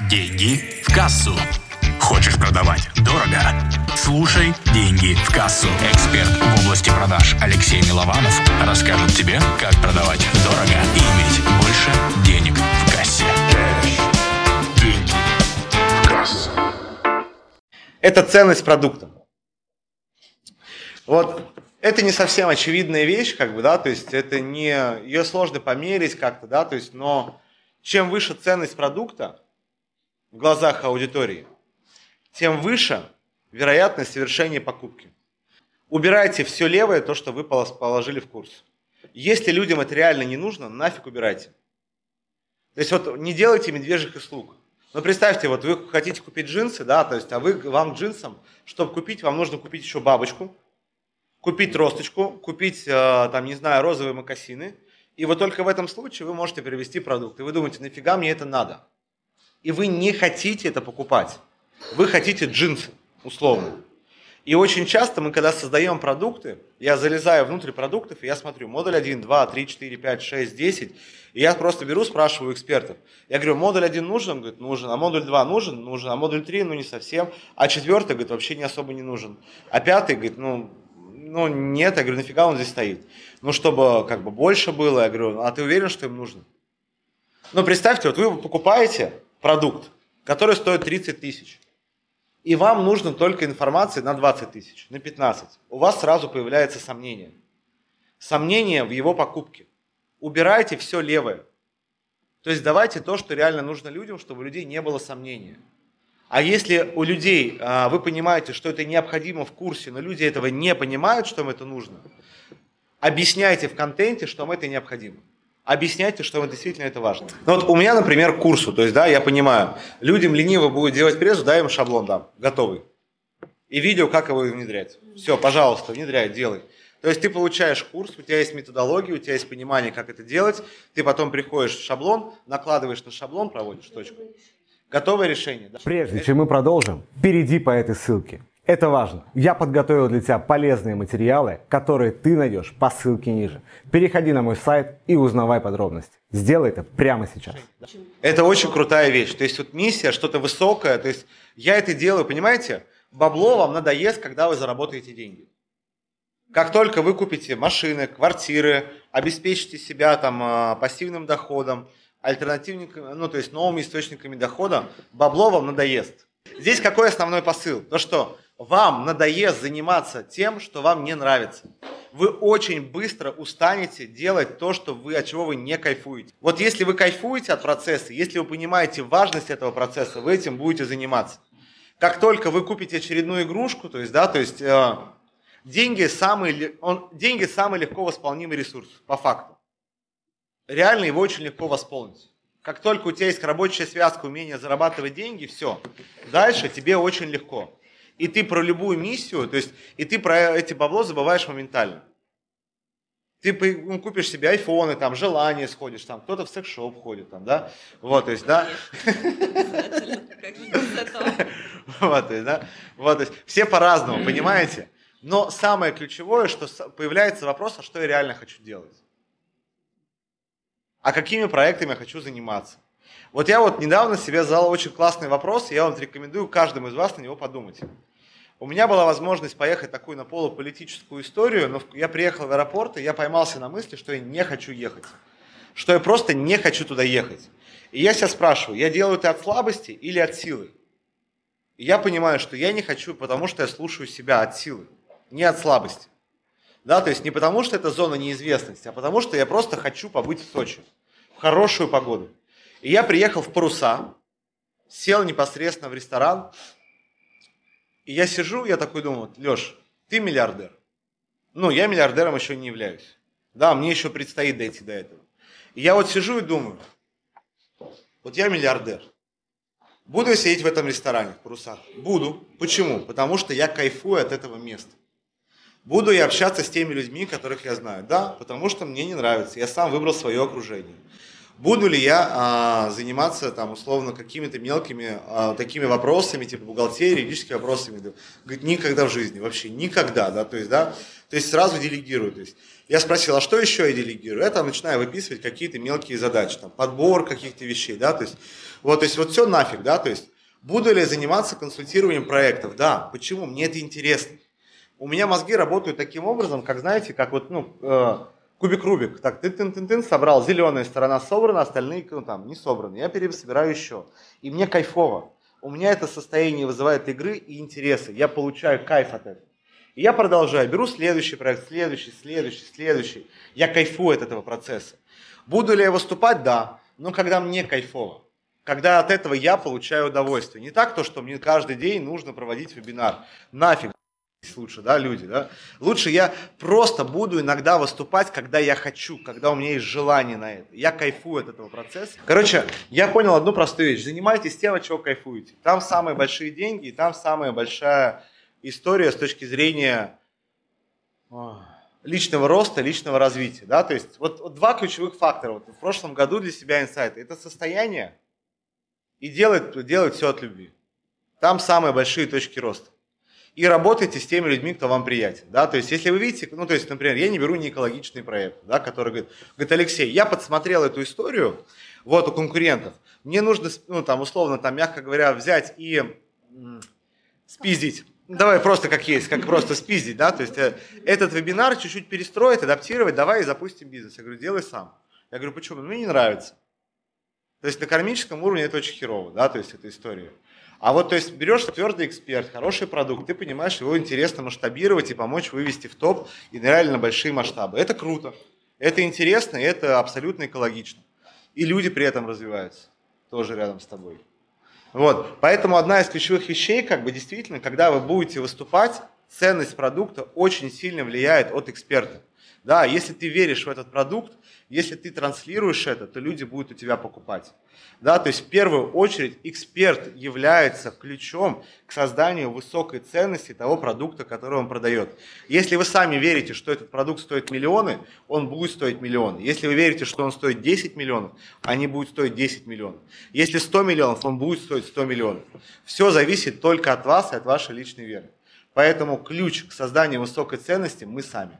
Деньги в кассу. Хочешь продавать дорого? Слушай «Деньги в кассу». Эксперт в области продаж Алексей Милованов расскажет тебе, как продавать дорого и иметь больше денег в кассе. Деньги в кассу. Это ценность продукта. Вот это не совсем очевидная вещь, как бы, да, то есть это не, ее сложно померить как-то, да, то есть, но чем выше ценность продукта в глазах аудитории, тем выше вероятность совершения покупки. Убирайте все левое, то, что вы положили в курс. Если людям это реально не нужно, нафиг убирайте. То есть вот не делайте медвежьих услуг. Но представьте, вот вы хотите купить джинсы, да, то есть, а вы вам джинсам, чтобы купить, вам нужно купить еще бабочку, купить тросточку, купить, э, там, не знаю, розовые макасины, и вот только в этом случае вы можете привезти продукт. И вы думаете, нафига мне это надо? И вы не хотите это покупать. Вы хотите джинсы, условно. И очень часто мы, когда создаем продукты, я залезаю внутрь продуктов, и я смотрю модуль 1, 2, 3, 4, 5, 6, 10, и я просто беру, спрашиваю экспертов. Я говорю, модуль 1 нужен? Говорит, нужен. А модуль 2 нужен? Нужен. А модуль 3, ну не совсем. А четвертый, говорит, вообще не особо не нужен. А пятый, говорит, ну ну нет, я говорю, нафига он здесь стоит? Ну, чтобы как бы больше было, я говорю, а ты уверен, что им нужно? Ну, представьте, вот вы покупаете продукт, который стоит 30 тысяч, и вам нужно только информации на 20 тысяч, на 15. У вас сразу появляется сомнение. Сомнение в его покупке. Убирайте все левое. То есть давайте то, что реально нужно людям, чтобы у людей не было сомнения. А если у людей, а, вы понимаете, что это необходимо в курсе, но люди этого не понимают, что им это нужно, объясняйте в контенте, что им это необходимо. Объясняйте, что им действительно это важно. Ну вот у меня, например, курсу, то есть, да, я понимаю, людям лениво будет делать презу, дай им шаблон дам, готовый. И видео, как его внедрять. Все, пожалуйста, внедряй, делай. То есть ты получаешь курс, у тебя есть методология, у тебя есть понимание, как это делать, ты потом приходишь в шаблон, накладываешь на шаблон, проводишь точку. Готовое решение. Да? Прежде чем мы продолжим, перейди по этой ссылке. Это важно. Я подготовил для тебя полезные материалы, которые ты найдешь по ссылке ниже. Переходи на мой сайт и узнавай подробности. Сделай это прямо сейчас. Это очень крутая вещь. То есть вот миссия, что-то высокое. То есть я это делаю, понимаете? Бабло вам надоест, когда вы заработаете деньги. Как только вы купите машины, квартиры, обеспечите себя там а, пассивным доходом, альтернативниками, ну то есть новыми источниками дохода, бабло вам надоест. Здесь какой основной посыл? То, что вам надоест заниматься тем, что вам не нравится. Вы очень быстро устанете делать то, что вы, от чего вы не кайфуете. Вот если вы кайфуете от процесса, если вы понимаете важность этого процесса, вы этим будете заниматься. Как только вы купите очередную игрушку, то есть, да, то есть э, деньги самый, он, деньги самый легко восполнимый ресурс, по факту реально его очень легко восполнить. Как только у тебя есть рабочая связка, умение зарабатывать деньги, все. Дальше тебе очень легко. И ты про любую миссию, то есть, и ты про эти бабло забываешь моментально. Ты ну, купишь себе айфоны, там, желание сходишь, там, кто-то в секс-шоп ходит, там, да, вот, то есть, да. Вот, то есть, да, вот, то есть, все по-разному, понимаете? Но самое ключевое, что появляется вопрос, а что я реально хочу делать а какими проектами я хочу заниматься. Вот я вот недавно себе задал очень классный вопрос, и я вам рекомендую каждому из вас на него подумать. У меня была возможность поехать такую на полуполитическую историю, но я приехал в аэропорт, и я поймался на мысли, что я не хочу ехать. Что я просто не хочу туда ехать. И я себя спрашиваю, я делаю это от слабости или от силы? И я понимаю, что я не хочу, потому что я слушаю себя от силы, не от слабости. Да, то есть не потому, что это зона неизвестности, а потому, что я просто хочу побыть в Сочи в хорошую погоду. И я приехал в Паруса, сел непосредственно в ресторан, и я сижу, я такой думаю, Леш, ты миллиардер. Ну, я миллиардером еще не являюсь. Да, мне еще предстоит дойти до этого. И я вот сижу и думаю, вот я миллиардер. Буду я сидеть в этом ресторане в Парусах? Буду. Почему? Потому что я кайфую от этого места. Буду я общаться с теми людьми, которых я знаю? Да, потому что мне не нравится. Я сам выбрал свое окружение. Буду ли я а, заниматься там условно какими-то мелкими а, такими вопросами, типа бухгалтерии, юридическими вопросами? Говорит, никогда в жизни, вообще никогда, да, то есть, да, То есть сразу делегирую. То есть я спросил, а что еще я делегирую? Это начинаю выписывать какие-то мелкие задачи, там, подбор каких-то вещей, да, то есть вот, то есть вот все нафиг, да, то есть буду ли я заниматься консультированием проектов? Да, почему? Мне это интересно. У меня мозги работают таким образом, как, знаете, как вот, ну, э, кубик Рубик. Так, ты тын тын тын собрал, зеленая сторона собрана, остальные, ну, там, не собраны. Я пересобираю еще. И мне кайфово. У меня это состояние вызывает игры и интересы. Я получаю кайф от этого. И я продолжаю, беру следующий проект, следующий, следующий, следующий. Я кайфую от этого процесса. Буду ли я выступать? Да. Но когда мне кайфово. Когда от этого я получаю удовольствие. Не так то, что мне каждый день нужно проводить вебинар. Нафиг лучше, да, люди, да. Лучше я просто буду иногда выступать, когда я хочу, когда у меня есть желание на это. Я кайфую от этого процесса. Короче, я понял одну простую вещь. Занимайтесь тем, от чего кайфуете. Там самые большие деньги, и там самая большая история с точки зрения личного роста, личного развития. Да? То есть вот, вот два ключевых фактора. Вот в прошлом году для себя инсайт. Это состояние и делать, делать все от любви. Там самые большие точки роста. И работайте с теми людьми, кто вам приятен. Да? То есть, если вы видите, ну, то есть, например, я не беру не экологичный проект, да, который говорит, говорит, Алексей, я подсмотрел эту историю, вот, у конкурентов, мне нужно, ну, там, условно, там, мягко говоря, взять и спиздить Давай просто как есть, как просто спиздить, да, то есть э, этот вебинар чуть-чуть перестроить, адаптировать, давай и запустим бизнес. Я говорю, делай сам. Я говорю, почему? Ну, мне не нравится. То есть на кармическом уровне это очень херово, да, то есть эта история. А вот, то есть, берешь твердый эксперт, хороший продукт, ты понимаешь, его интересно масштабировать и помочь вывести в топ и реально большие масштабы. Это круто, это интересно, и это абсолютно экологично. И люди при этом развиваются, тоже рядом с тобой. Вот. Поэтому одна из ключевых вещей, как бы действительно, когда вы будете выступать, ценность продукта очень сильно влияет от эксперта. Да, если ты веришь в этот продукт, если ты транслируешь это, то люди будут у тебя покупать. Да, то есть в первую очередь эксперт является ключом к созданию высокой ценности того продукта, который он продает. Если вы сами верите, что этот продукт стоит миллионы, он будет стоить миллионы. Если вы верите, что он стоит 10 миллионов, они будут стоить 10 миллионов. Если 100 миллионов, он будет стоить 100 миллионов. Все зависит только от вас и от вашей личной веры. Поэтому ключ к созданию высокой ценности мы сами.